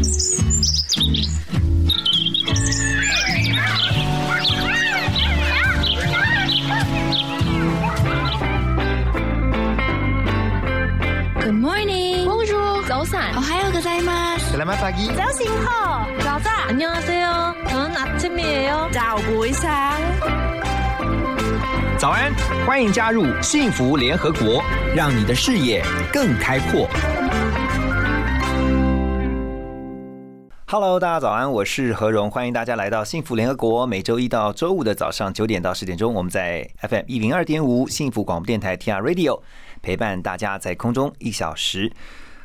Good morning. Bonjour. 早安. 오하요 고자이마스. Selamat pagi. 早醒好.早安. 안녕하세요. 저는 아침이에요.早不一상早安，欢迎加入幸福联合国，让你的视野更开阔。 Hello，大家早安，我是何荣，欢迎大家来到幸福联合国。每周一到周五的早上九点到十点钟，我们在 FM 一零二点五幸福广播电台 TR Radio 陪伴大家在空中一小时。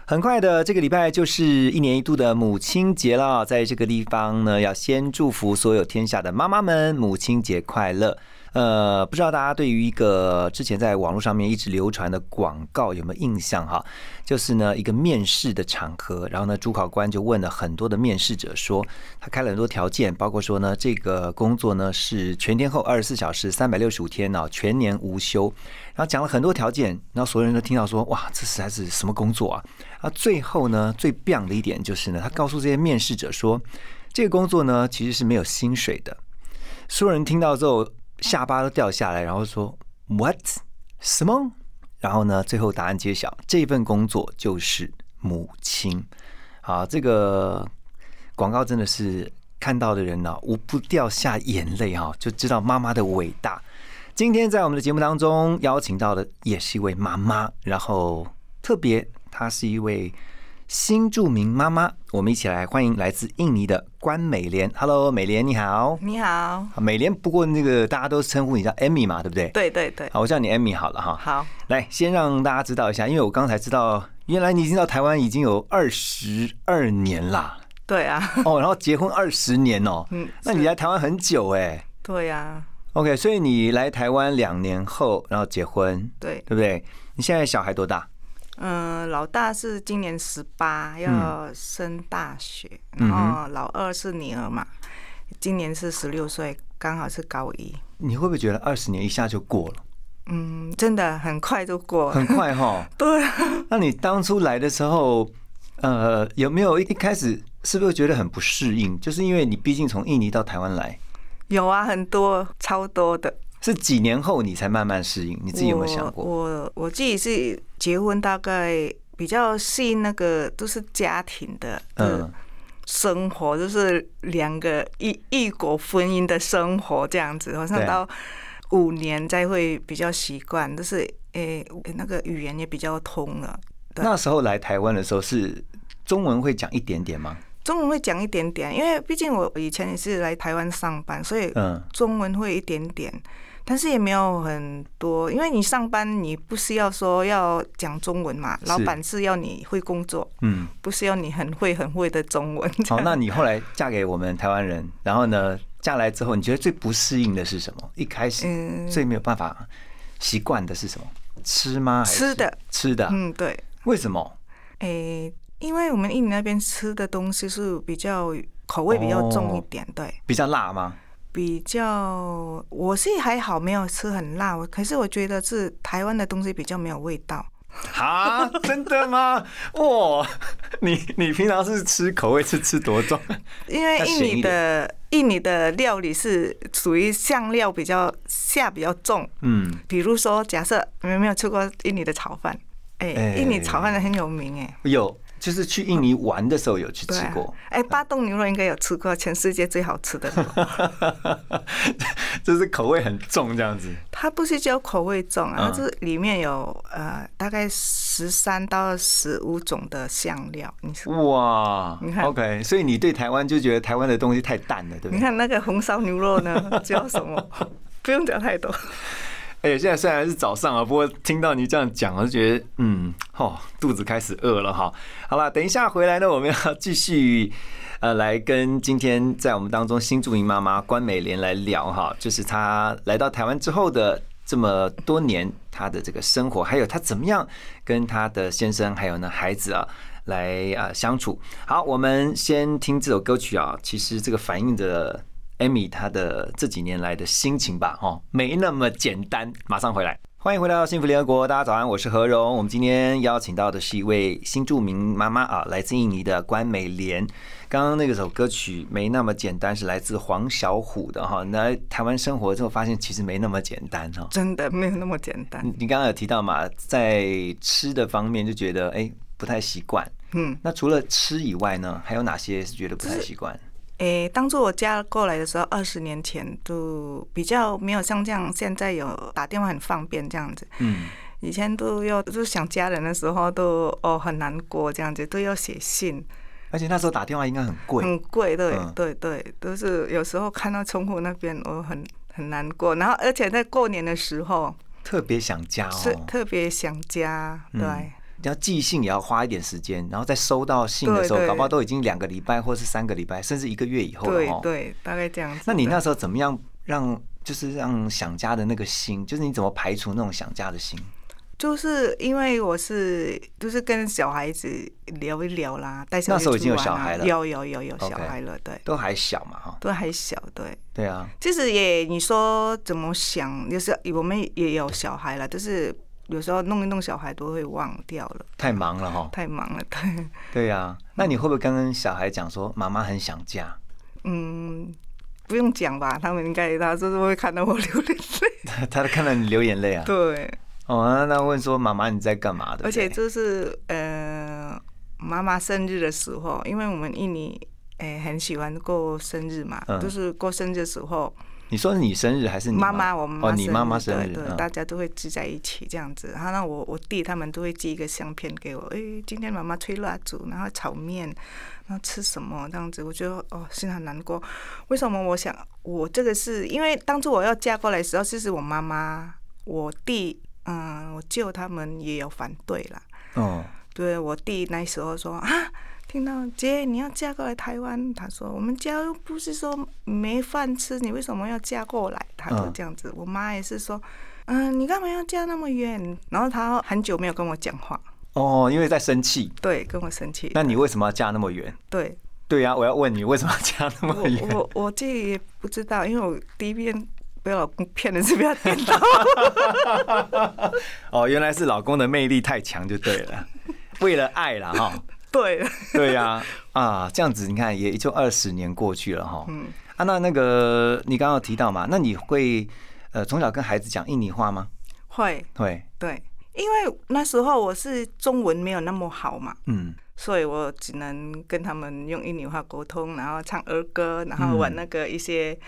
很快的，这个礼拜就是一年一度的母亲节了。在这个地方呢，要先祝福所有天下的妈妈们，母亲节快乐。呃，不知道大家对于一个之前在网络上面一直流传的广告有没有印象哈？就是呢，一个面试的场合，然后呢，主考官就问了很多的面试者说，他开了很多条件，包括说呢，这个工作呢是全天候二十四小时三百六十五天呢，全年无休，然后讲了很多条件，然后所有人都听到说，哇，这实在是什么工作啊？啊，最后呢，最棒的一点就是呢，他告诉这些面试者说，这个工作呢其实是没有薪水的。所有人听到之后。下巴都掉下来，然后说 “What 什么？”然后呢，最后答案揭晓，这份工作就是母亲。好，这个广告真的是看到的人呢，无不掉下眼泪哈，就知道妈妈的伟大。今天在我们的节目当中邀请到的也是一位妈妈，然后特别她是一位。新著名妈妈，我们一起来欢迎来自印尼的关美莲。Hello，美莲你好。你好，美莲。不过那个大家都称呼你叫 Amy 嘛，对不对？对对对。好，我叫你 Amy 好了哈。好，来先让大家知道一下，因为我刚才知道，原来你已经到台湾已经有二十二年啦。对啊。哦，然后结婚二十年哦。嗯。那你来台湾很久哎。对呀。OK，所以你来台湾两年后，然后结婚。对。对不对？你现在小孩多大？嗯，老大是今年十八，要升大学，然后老二是女儿嘛，今年是十六岁，刚好是高一。你会不会觉得二十年一下就过了？嗯，真的很快就过，很快哈。对。那你当初来的时候，呃，有没有一开始是不是觉得很不适应？就是因为你毕竟从印尼到台湾来。有啊，很多，超多的。是几年后你才慢慢适应？你自己有没有想过？我我自己是结婚大概比较适应那个都是家庭的嗯生活，就是两个异异国婚姻的生活这样子，好像到五年再会比较习惯，就是诶那个语言也比较通了。那时候来台湾的时候是中文会讲一点点吗？中文会讲一点点，因为毕竟我以前也是来台湾上班，所以中文会一点点。但是也没有很多，因为你上班你不是要说要讲中文嘛，老板是要你会工作，嗯，不是要你很会很会的中文。好，那你后来嫁给我们台湾人，然后呢，嫁来之后，你觉得最不适应的是什么？一开始最没有办法习惯的是什么？吃吗？吃的，吃的，嗯，对。为什么？诶，因为我们印尼那边吃的东西是比较口味比较重一点，对，比较辣吗？比较，我是还好，没有吃很辣。我可是我觉得是台湾的东西比较没有味道。啊，真的吗？哇，你你平常是吃口味是吃多重？因为印尼的印尼的料理是属于香料比较下比较重。嗯，比如说，假设你们没有吃过印尼的炒饭，哎，印尼炒饭很有名哎。有。就是去印尼玩的时候有去吃过，哎，巴东牛肉应该有吃过，全世界最好吃的。就是口味很重这样子。它不是叫口味重啊，它是里面有呃大概十三到十五种的香料。你哇，你看，OK，所以你对台湾就觉得台湾的东西太淡了，对不对？你看那个红烧牛肉呢，叫什么？不用讲太多。哎，现在虽然是早上啊，不过听到你这样讲，我就觉得，嗯，哦，肚子开始饿了哈。好了，等一下回来呢，我们要继续呃，来跟今天在我们当中新著名妈妈关美莲来聊哈，就是她来到台湾之后的这么多年，她的这个生活，还有她怎么样跟她的先生还有呢孩子啊来啊相处。好，我们先听这首歌曲啊，其实这个反映的。Amy 她的这几年来的心情吧，哈，没那么简单。马上回来，欢迎回到幸福联合国，大家早安，我是何荣。我们今天邀请到的是一位新著名妈妈啊，来自印尼的关美莲。刚刚那个首歌曲没那么简单，是来自黄小琥的哈。那台湾生活之后，发现其实没那么简单哈，真的没有那么简单。你刚刚有提到嘛，在吃的方面就觉得哎不太习惯。嗯，那除了吃以外呢，还有哪些是觉得不太习惯？诶，当初我嫁过来的时候，二十年前都比较没有像这样，现在有打电话很方便这样子。嗯，以前都要就是想家人的时候都哦很难过这样子，都要写信。而且那时候打电话应该很贵，很贵，对对对，都是有时候看到窗户那边，我很很难过。然后而且在过年的时候，特别想家哦，是特别想家，对。要寄信也要花一点时间，然后在收到信的时候，搞不好都已经两个礼拜或是三个礼拜，甚至一个月以后了对对，大概这样子。那你那时候怎么样让就是让想家的那个心，就是你怎么排除那种想家的心？就是因为我是就是跟小孩子聊一聊啦，带小那时候已经有小孩了，有有有有小孩了，对，都还小嘛哈，都还小，对对啊。其实也你说怎么想，就是我们也有小孩了，就是。有时候弄一弄小孩都会忘掉了，太忙了哈，太忙了，对。对呀，那你会不会跟小孩讲说妈妈很想家？嗯，不用讲吧，他们应该他就是会看到我流眼泪，他看到你流眼泪啊？对。哦，那问说妈妈你在干嘛的？而且就是呃，妈妈生日的时候，因为我们印尼诶很喜欢过生日嘛，就是过生日的时候。你说你生日还是你妈妈？我妈哦，你妈妈生日，对，大家都会聚在一起这样子。然后呢，我我弟他们都会寄一个相片给我。哎，今天妈妈吹蜡烛，然后炒面，然后吃什么这样子？我觉得哦，心很难过。为什么？我想我这个是因为当初我要嫁过来的时候，其实我妈妈、我弟、嗯，我舅他们也有反对啦。哦，对我弟那时候说啊。听到姐你要嫁过来台湾，他说我们家又不是说没饭吃，你为什么要嫁过来？他就这样子。我妈也是说，嗯，你干嘛要嫁那么远？然后他很久没有跟我讲话。哦，因为在生气。对，跟我生气。那你为什么要嫁那么远？对。对呀，我要问你为什么要嫁那么远？我我这也不知道，因为我第一遍被老公骗的是不要颠倒。哦，原来是老公的魅力太强就对了，为了爱了哈。对，对呀，啊，这样子你看也就二十年过去了哈。嗯，啊，那那个你刚刚提到嘛，那你会呃从小跟孩子讲印尼话吗？会，会，对，因为那时候我是中文没有那么好嘛，嗯，所以我只能跟他们用印尼话沟通，然后唱儿歌，然后玩那个一些。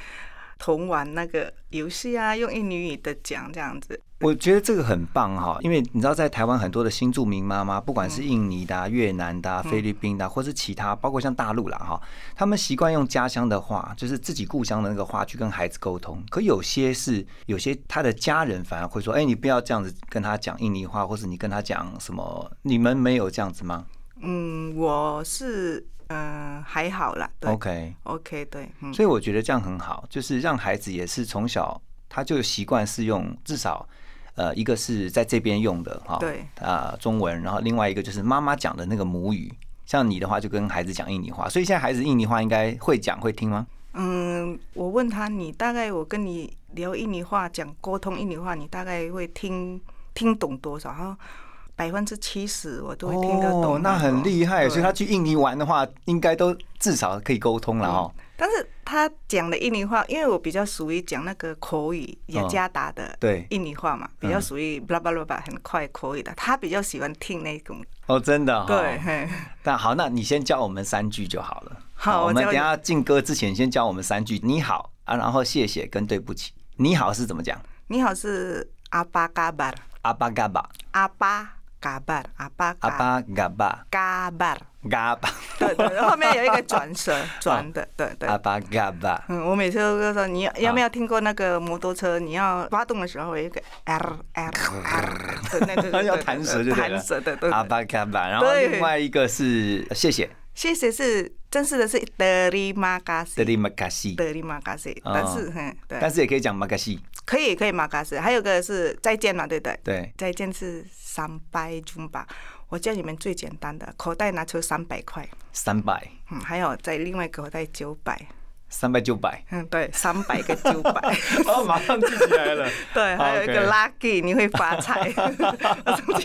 同玩那个游戏啊，用印尼语的讲这样子，我觉得这个很棒哈，因为你知道，在台湾很多的新住民妈妈，不管是印尼的、越南的、菲律宾的，或是其他，包括像大陆啦哈，他们习惯用家乡的话，就是自己故乡的那个话去跟孩子沟通。可有些是有些他的家人反而会说：“哎，你不要这样子跟他讲印尼话，或是你跟他讲什么？你们没有这样子吗？”嗯，我是。嗯，还好啦。OK，OK，对，所以我觉得这样很好，就是让孩子也是从小他就习惯是用至少呃一个是在这边用的哈，对啊中文，然后另外一个就是妈妈讲的那个母语，像你的话就跟孩子讲印尼话，所以现在孩子印尼话应该会讲会听吗？嗯，我问他，你大概我跟你聊印尼话讲沟通印尼话，你大概会听听懂多少？哈。百分之七十我都会听得懂，那很厉害。所以他去印尼玩的话，应该都至少可以沟通了哦。但是他讲的印尼话，因为我比较属于讲那个口语雅加达的对印尼话嘛，比较属于巴拉巴拉巴很快口语的。他比较喜欢听那种哦，真的对。那好，那你先教我们三句就好了。好，我们等下进歌之前先教我们三句。你好啊，然后谢谢跟对不起。你好是怎么讲？你好是阿巴嘎巴，阿巴嘎巴，阿巴。嘎巴阿巴阿巴嘎巴嘎巴嘎巴，对对，后面有一个转舌 转的，对对。阿巴嘎巴，嗯，我每次都说你有没有听过那个摩托车？你要发动的时候有一个 R R R，那个 要弹舌就弹舌对，对。阿巴嘎巴，然后另外一个是谢谢，谢谢是正式的是德里马嘎西，德里马嘎西，德里马嘎西，但是哼，对，但是也可以讲马嘎西，可以可以马嘎西，还有个是再见嘛，对不对？对，再见是。三百中吧，我教你们最简单的，口袋拿出三百块，三百，嗯，还有在另外口袋九百，三百九百，嗯，对，三百个九百，哦，马上记起来了。对，还有一个 lucky，你会发财。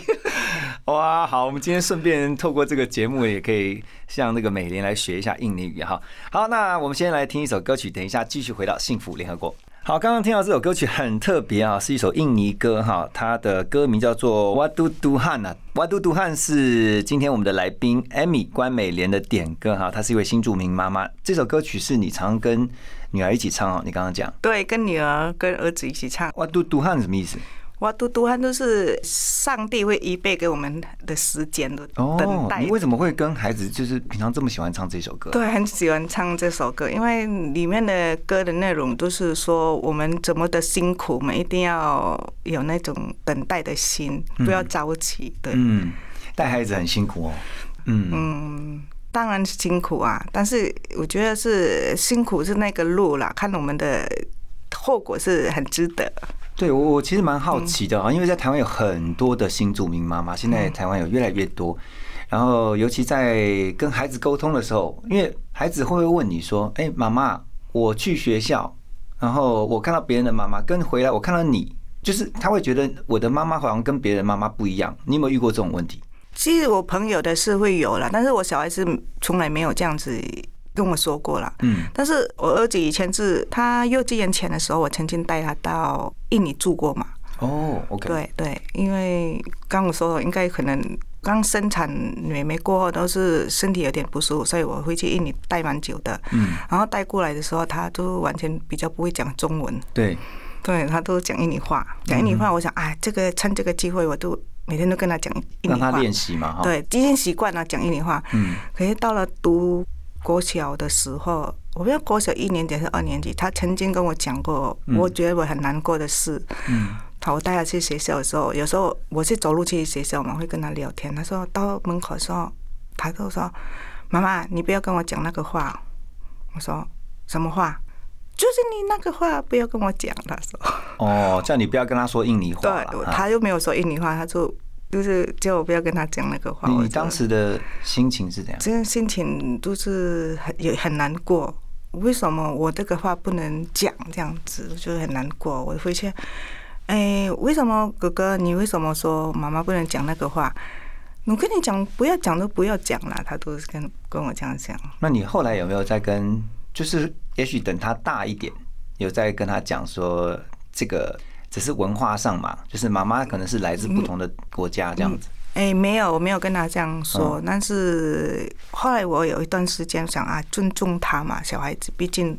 哇，好，我们今天顺便透过这个节目，也可以向那个美莲来学一下印尼语哈。好，那我们先来听一首歌曲，等一下继续回到幸福联合国。好，刚刚听到这首歌曲很特别啊，是一首印尼歌哈，它的歌名叫做《Wadu Duhan》啊，《Wadu Duhan》是今天我们的来宾 Amy 关美莲的点歌哈，她是一位新著名妈妈。这首歌曲是你常跟女儿一起唱哦，你刚刚讲对，跟女儿跟儿子一起唱。Wadu Duhan 什么意思？哇，嘟嘟汉都是上帝会预备给我们的时间的等待。你为什么会跟孩子就是平常这么喜欢唱这首歌？对，很喜欢唱这首歌，因为里面的歌的内容都是说我们怎么的辛苦，我们一定要有那种等待的心，不要着急。对，嗯，带孩子很辛苦哦。嗯嗯，当然是辛苦啊，但是我觉得是辛苦是那个路啦，看我们的后果是很值得。对我，我其实蛮好奇的啊，因为在台湾有很多的新住民妈妈，现在台湾有越来越多。然后，尤其在跟孩子沟通的时候，因为孩子会不会问你说：“哎，妈妈，我去学校，然后我看到别人的妈妈跟回来，我看到你，就是他会觉得我的妈妈好像跟别人妈妈不一样。”你有没有遇过这种问题？其实我朋友的是会有了，但是我小孩子从来没有这样子。跟我说过了，嗯，但是我儿子以前是他幼稚园前的时候，我曾经带他到印尼住过嘛。哦，OK，对对，因为刚我说应该可能刚生产妹妹过后都是身体有点不舒服，所以我会去印尼待蛮久的。嗯，然后带过来的时候，他都完全比较不会讲中文。对，对他都讲印尼话，讲印尼话。我想，哎，这个趁这个机会，我都每天都跟他讲印尼话，让他练习嘛。对，已经习惯了讲印尼话。嗯，可是到了读。国小的时候，我不知道国小一年级还是二年级，他曾经跟我讲过，我觉得我很难过的事。嗯，他我带他去学校的时候，有时候我是走路去学校嘛，会跟他聊天。他说到门口的时候，他都说：“妈妈，你不要跟我讲那个话。”我说：“什么话？就是你那个话，不要跟我讲。”他说：“哦，叫你不要跟他说印尼话。”对，他又没有说印尼话，他就。就是叫我不要跟他讲那个话。你当时的心情是怎样？这样心情都是很也很难过。为什么我这个话不能讲？这样子就很难过。我回去，哎，为什么哥哥？你为什么说妈妈不能讲那个话？我跟你讲，不要讲都不要讲了。他都是跟跟我这样讲。那你后来有没有再跟？就是也许等他大一点，有再跟他讲说这个。只是文化上嘛，就是妈妈可能是来自不同的国家这样子。哎，没有，我没有跟他这样说。但是后来我有一段时间想啊，尊重他嘛，小孩子，毕竟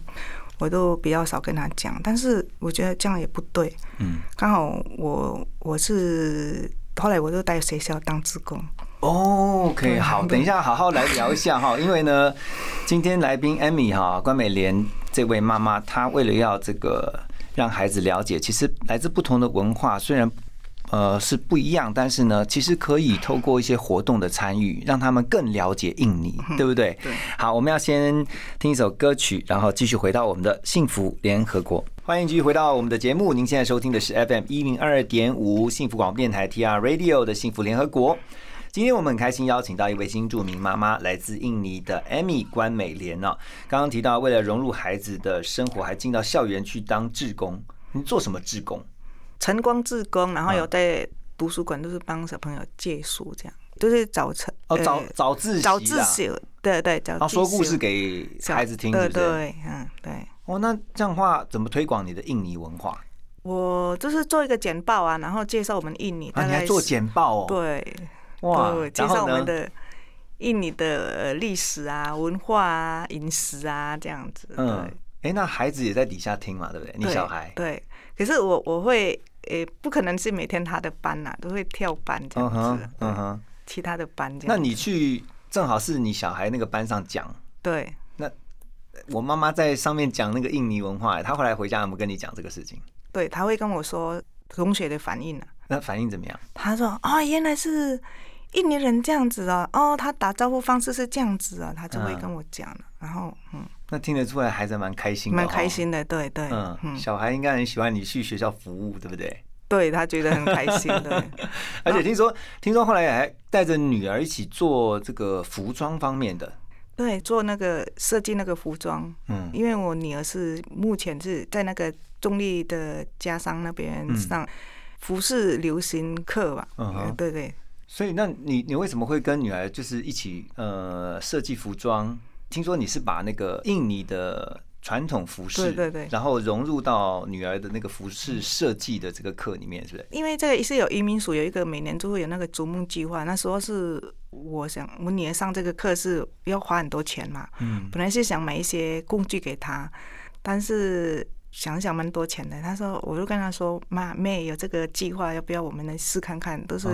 我都比较少跟他讲。但是我觉得这样也不对。嗯。刚好我我是后来我就在学校当职工。哦，OK，好，等一下好好来聊一下哈，因为呢，今天来宾 Amy 哈关美莲这位妈妈，她为了要这个。让孩子了解，其实来自不同的文化，虽然呃是不一样，但是呢，其实可以透过一些活动的参与，让他们更了解印尼，对不对？对。好，我们要先听一首歌曲，然后继续回到我们的幸福联合国。欢迎继续回到我们的节目，您现在收听的是 FM 一零二点五幸福广播电台 TR Radio 的幸福联合国。今天我们很开心邀请到一位新著名妈妈，来自印尼的 Amy 关美莲哦。刚刚提到，为了融入孩子的生活，还进到校园去当志工。你做什么志工？晨光志工，然后有在图书馆，都是帮小朋友借书，这样都是早晨哦，早早自习，早自习，对对，早。然后说故事给孩子听，对对，嗯对。哦，那这样的话，怎么推广你的印尼文化？我就是做一个简报啊，然后介绍我们印尼。啊，你还做简报哦？对。哇！介绍我们的印尼的历史啊、文化啊、饮食啊这样子。嗯，哎，那孩子也在底下听嘛，对不对？你小孩对，可是我我会，诶，不可能是每天他的班呐，都会跳班这样子。嗯哼，其他的班这样。那你去正好是你小孩那个班上讲。对。那我妈妈在上面讲那个印尼文化，她后来回家有没有跟你讲这个事情？对，他会跟我说同学的反应呢。那反应怎么样？他说：“哦，原来是印尼人这样子啊！哦，他打招呼方式是这样子啊！”他就会跟我讲了。然后，嗯，那听得出来孩子蛮开心，蛮开心的。对对，嗯，小孩应该很喜欢你去学校服务，对不对？对他觉得很开心对。而且听说，听说后来还带着女儿一起做这个服装方面的。对，做那个设计那个服装，嗯，因为我女儿是目前是在那个中立的家商那边上服饰流行课吧，嗯，对对。所以，那你你为什么会跟女儿就是一起呃设计服装？听说你是把那个印尼的。传统服饰，对对对，然后融入到女儿的那个服饰设计的这个课里面，是不是？因为这个是有移民署有一个每年都会有那个逐梦计划，那时候是我想我女儿上这个课是要花很多钱嘛，嗯，本来是想买一些工具给她，但是。想想蛮多钱的，他说，我就跟他说，妈妹有这个计划，要不要我们来试看看？都是，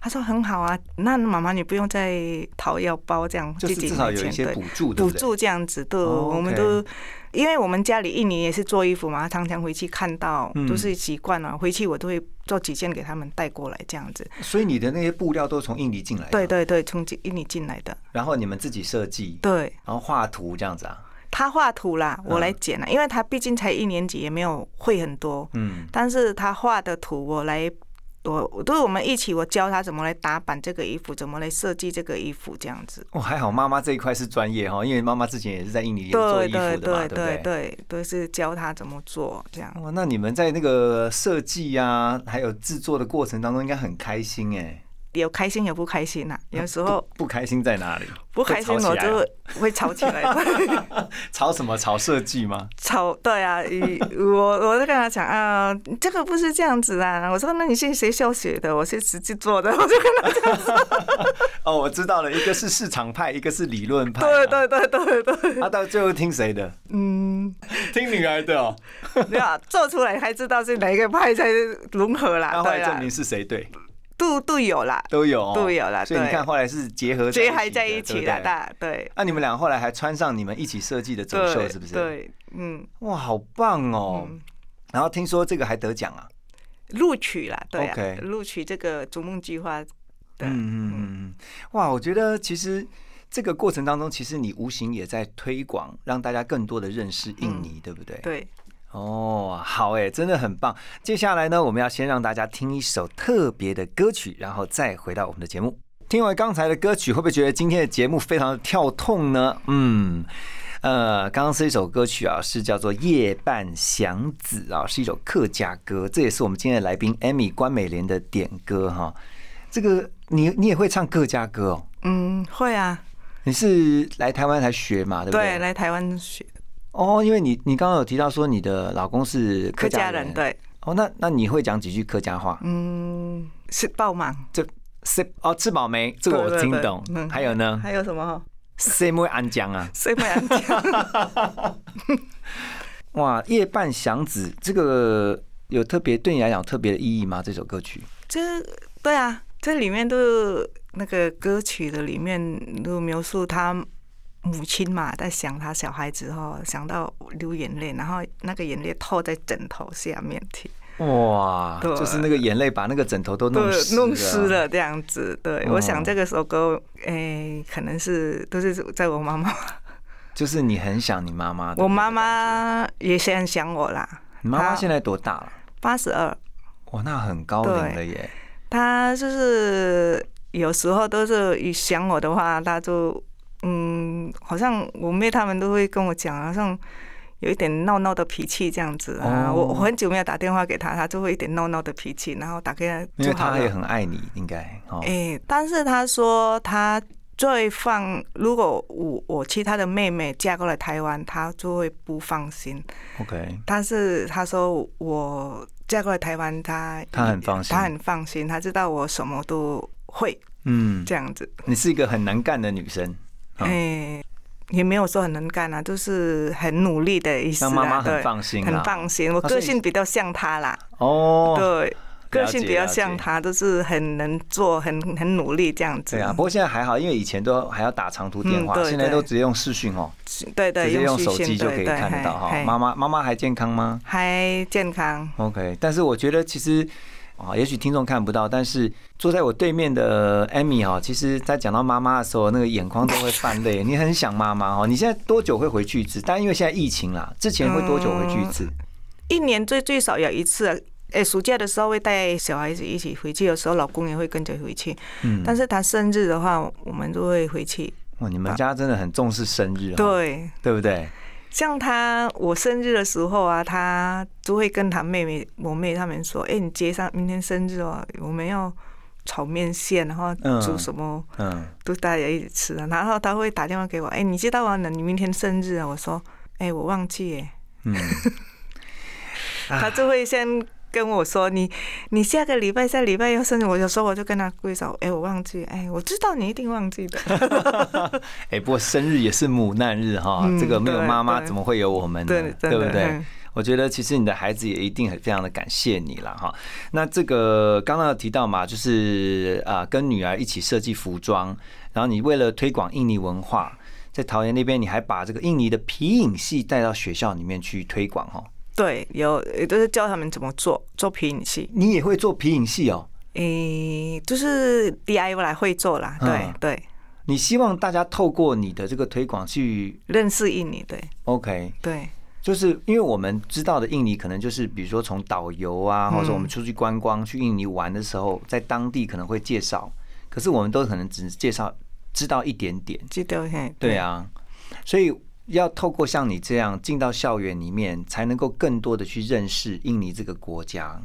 他说很好啊，那妈妈你不用再掏腰包这样，自己至少有一些补助，补助这样子，都我们都，因为我们家里印尼也是做衣服嘛，常常回去看到都是习惯了，回去我都会做几件给他们带过来这样子。所以你的那些布料都是从印尼进来的？对对对，从印尼进来的。然后你们自己设计？对。然后画图这样子啊？他画图啦，我来剪了，因为他毕竟才一年级，也没有会很多。嗯，但是他画的图我来，我都是我们一起，我教他怎么来打版这个衣服，怎么来设计这个衣服，这样子。哦，还好妈妈这一块是专业哈，因为妈妈之前也是在印尼做衣服的嘛，对不对？对，都是教他怎么做这样。哇，那你们在那个设计啊，还有制作的过程当中，应该很开心哎。有开心有不开心呐，有时候不开心在哪里？不开心我就会吵起来。吵什么？吵设计吗？吵对啊，我我就跟他讲啊，这个不是这样子啊。我说那你是谁校学的，我是实际做的。我就跟他讲。哦，我知道了，一个是市场派，一个是理论派。对对对对对。他到最后听谁的？嗯，听女儿的哦。对啊，做出来才知道是哪一个派才融合啦。对啊。证明是谁对？都都有啦，都有，都有啦。所以你看，后来是结合结合在一起的，大对。那你们俩后来还穿上你们一起设计的走秀，是不是？对，嗯，哇，好棒哦！然后听说这个还得奖啊，录取了，对啊，录取这个逐梦计划。嗯嗯嗯，哇，我觉得其实这个过程当中，其实你无形也在推广，让大家更多的认识印尼，对不对？对。哦，好哎，真的很棒。接下来呢，我们要先让大家听一首特别的歌曲，然后再回到我们的节目。听完刚才的歌曲，会不会觉得今天的节目非常的跳痛呢？嗯，呃，刚刚是一首歌曲啊，是叫做《夜半响子》啊，是一首客家歌，这也是我们今天的来宾 Amy 关美莲的点歌哈。这个你你也会唱客家歌哦？嗯，会啊。你是来台湾才学嘛？对不对？对，来台湾学。哦，因为你你刚刚有提到说你的老公是客家人，对。哦，那那你会讲几句客家话？嗯，吃饱吗？这吃哦，吃饱没？这个我听懂。还有呢？还有什么？谁会安江啊？谁会安江？哇，夜半响子，这个有特别对你来讲特别的意义吗？这首歌曲？这对啊，这里面都那个歌曲的里面都描述他。母亲嘛，在想他小孩子哦，想到流眼泪，然后那个眼泪透在枕头下面去。哇，就是那个眼泪把那个枕头都弄湿弄湿了这样子。对，我想这个首歌，哎，可能是都是在我妈妈。就是你很想你妈妈。我妈妈也很想我啦。你妈妈现在多大了？八十二。哇，那很高龄了耶。她就是有时候都是想我的话，她就。嗯，好像我妹他们都会跟我讲，好像有一点闹闹的脾气这样子啊。我我很久没有打电话给他，他就会一点闹闹的脾气，然后打给他。因为他也很爱你，应该。哎，但是他说他最放，如果我我其他的妹妹嫁过来台湾，他就会不放心。OK。但是他说我嫁过来台湾，他他很放心，他很放心，他知道我什么都会。嗯，这样子。你是一个很能干的女生。哎，也没有说很能干啊，就是很努力的意思让妈妈很放心，很放心。我个性比较像他啦。哦，对，个性比较像他，都是很能做，很很努力这样子。对啊，不过现在还好，因为以前都还要打长途电话，现在都直接用视讯哦。对对，直接用手机就可以看得到哈。妈妈妈妈还健康吗？还健康。OK，但是我觉得其实。啊，也许听众看不到，但是坐在我对面的艾米哈，其实在讲到妈妈的时候，那个眼眶都会泛泪。你很想妈妈哈？你现在多久会回去一次？但因为现在疫情啦，之前会多久回去一次？一年最最少有一次。哎，暑假的时候会带小孩子一起回去，有时候老公也会跟着回去。嗯，但是他生日的话，我们都会回去。哇，你们家真的很重视生日，对对不对？像他我生日的时候啊，他就会跟他妹妹、我妹他们说：“哎，你接上明天生日哦，我们要炒面线，然后煮什么，嗯，都大家一起吃啊。”然后他会打电话给我：“哎，你知道吗？你明天生日啊？”我说：“哎，我忘记。”嗯，他就会先。跟我说你你下个礼拜下礼拜要生日，我有时候我就跟他挥手，哎，我忘记，哎，我知道你一定忘记的。哎，不过生日也是母难日哈，这个没有妈妈怎么会有我们呢？对不对？我觉得其实你的孩子也一定很非常的感谢你了哈。那这个刚刚提到嘛，就是啊，跟女儿一起设计服装，然后你为了推广印尼文化，在桃园那边你还把这个印尼的皮影戏带到学校里面去推广哈。对，有也都是教他们怎么做做皮影戏。你也会做皮影戏哦？诶，就是 DIY 来会做啦。对对。你希望大家透过你的这个推广去认识印尼？对。OK。对。就是因为我们知道的印尼，可能就是比如说从导游啊，或者我们出去观光去印尼玩的时候，在当地可能会介绍，可是我们都可能只介绍知道一点点。知道对啊，所以。要透过像你这样进到校园里面，才能够更多的去认识印尼这个国家，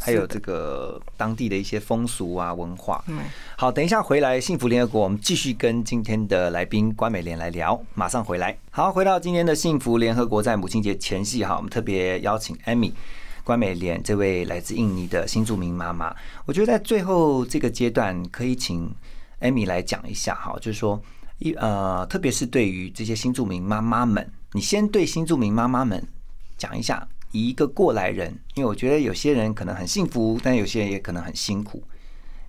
还有这个当地的一些风俗啊文化。嗯，好，等一下回来幸福联合国，我们继续跟今天的来宾关美莲来聊，马上回来。好，回到今天的幸福联合国，在母亲节前夕，哈，我们特别邀请艾米关美莲这位来自印尼的新住民妈妈。我觉得在最后这个阶段，可以请艾米来讲一下，哈，就是说。一呃，特别是对于这些新住民妈妈们，你先对新住民妈妈们讲一下，以一个过来人，因为我觉得有些人可能很幸福，但有些人也可能很辛苦，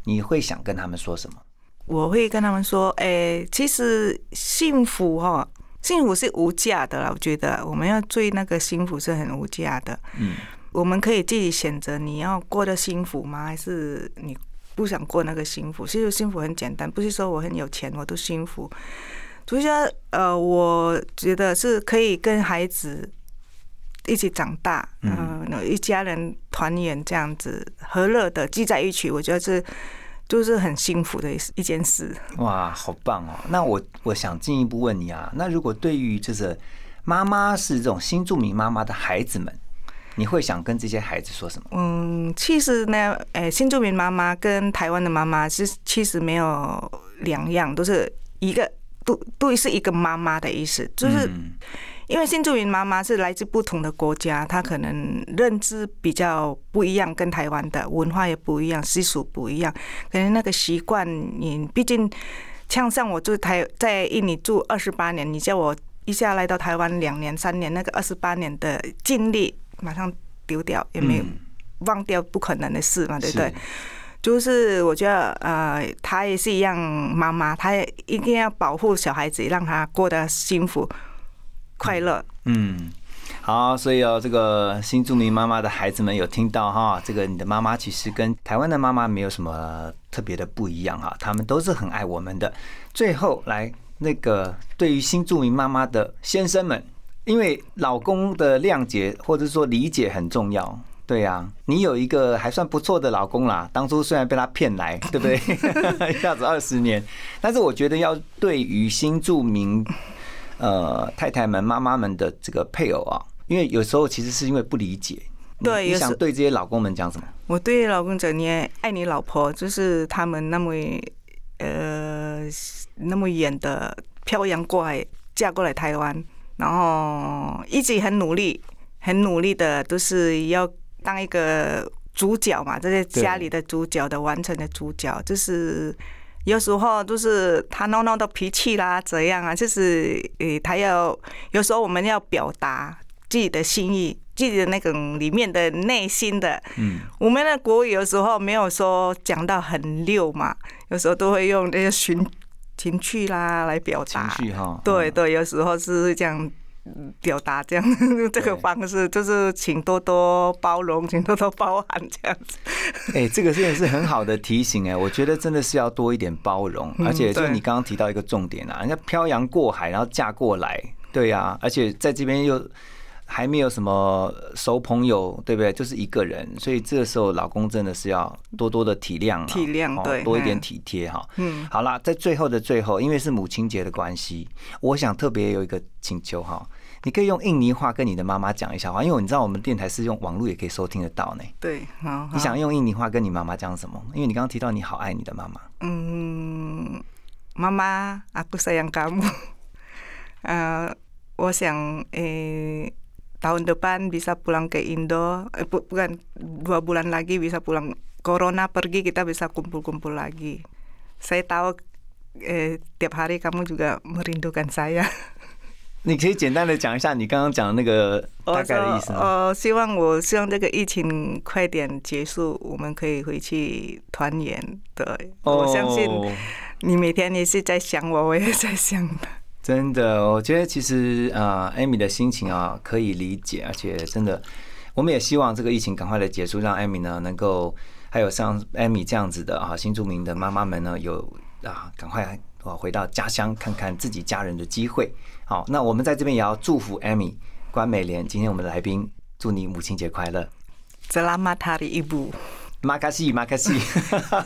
你会想跟他们说什么？我会跟他们说，哎，其实幸福哈，幸福是无价的啦。我觉得我们要追那个幸福是很无价的。嗯，我们可以自己选择，你要过得幸福吗？还是你？不想过那个幸福，其实幸福很简单，不是说我很有钱我都幸福。主要呃，我觉得是可以跟孩子一起长大，嗯，一家人团圆这样子和乐的聚在一起，我觉得是就是很幸福的一一件事。哇，好棒哦！那我我想进一步问你啊，那如果对于就是妈妈是这种新住民妈妈的孩子们。你会想跟这些孩子说什么？嗯，其实呢，诶，新住民妈妈跟台湾的妈妈是其实没有两样，都是一个都都是一个妈妈的意思，就是因为新住民妈妈是来自不同的国家，她可能认知比较不一样，跟台湾的文化也不一样，习俗不一样，可能那个习惯，你毕竟像像我住台在印尼住二十八年，你叫我一下来到台湾两年三年，那个二十八年的经历。马上丢掉也没有忘掉，不可能的事嘛，对不对？就是我觉得，呃，他也是一样，妈妈，他也一定要保护小孩子，让他过得幸福、快乐。嗯，好，所以哦，这个新著名妈妈的孩子们有听到哈，这个你的妈妈其实跟台湾的妈妈没有什么特别的不一样哈，他们都是很爱我们的。最后来，那个对于新著名妈妈的先生们。因为老公的谅解或者说理解很重要，对呀，你有一个还算不错的老公啦。当初虽然被他骗来，对不对？一下子二十年，但是我觉得要对于新著名呃太太们、妈妈们的这个配偶啊，因为有时候其实是因为不理解。对，你想对这些老公们讲什么？我对老公讲，你爱你老婆，就是他们那么呃那么远的漂洋过海嫁过来台湾。然后一直很努力，很努力的，都是要当一个主角嘛，这些家里的主角的完成的主角，就是有时候就是他闹闹的脾气啦，怎样啊？就是诶，他要有时候我们要表达自己的心意，自己的那种里面的内心的。嗯，我们的国语有时候没有说讲到很溜嘛，有时候都会用那些寻。情趣啦，来表达。情绪哈，对对，有时候是这样表达，这样这个方式就是请多多包容，请多多包涵这样子。哎，这个真的是很好的提醒哎，我觉得真的是要多一点包容，而且就你刚刚提到一个重点啊，人家漂洋过海然后嫁过来，对呀，而且在这边又还没有什么熟朋友，对不对？就是一个人，所以这个时候老公真的是要多多的体谅，体谅，对，多一点体贴哈。嗯，好啦，在最后的最后，因为是母亲节的关系，我想特别有一个请求哈。你可以用印尼话跟你的妈妈讲一下话，因为你知道我们电台是用网络也可以收听得到呢。对，好。你想用印尼话跟你妈妈讲什么？因为你刚刚提到你好爱你的妈妈。嗯，妈妈，aku sayang kamu。呃，我想，诶 ，tahun depan bisa pulang ke Indo. bukan dua bulan lagi bisa pulang. Corona pergi kita bisa kumpul-kumpul lagi. Saya tahu, eh tiap hari kamu juga merindukan saya. 你可以简单的讲一下你刚刚讲那个大概的意思哦，希望我希望这个疫情快点结束，我们可以回去团圆。对，我相信你每天也是在想我，我也在想的。 真的，我觉得其实啊，艾米的心情啊可以理解，而且真的，我们也希望这个疫情赶快的结束，让艾米呢能够还有像艾米这样子的啊新住民的妈妈们呢有啊赶快。啊回到家乡看看自己家人的机会。好，那我们在这边也要祝福 Amy 关美莲，今天我们的来宾，祝你母亲节快乐。Selamat Hari Ibu。马卡西，马卡西，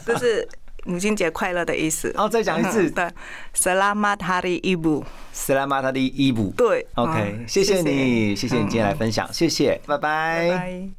就是母亲节快乐的意思。哦，再讲一次。对，Selamat Hari Ibu。Selamat Hari Ibu。对，OK，谢谢你，谢谢你今天来分享，谢谢，拜拜。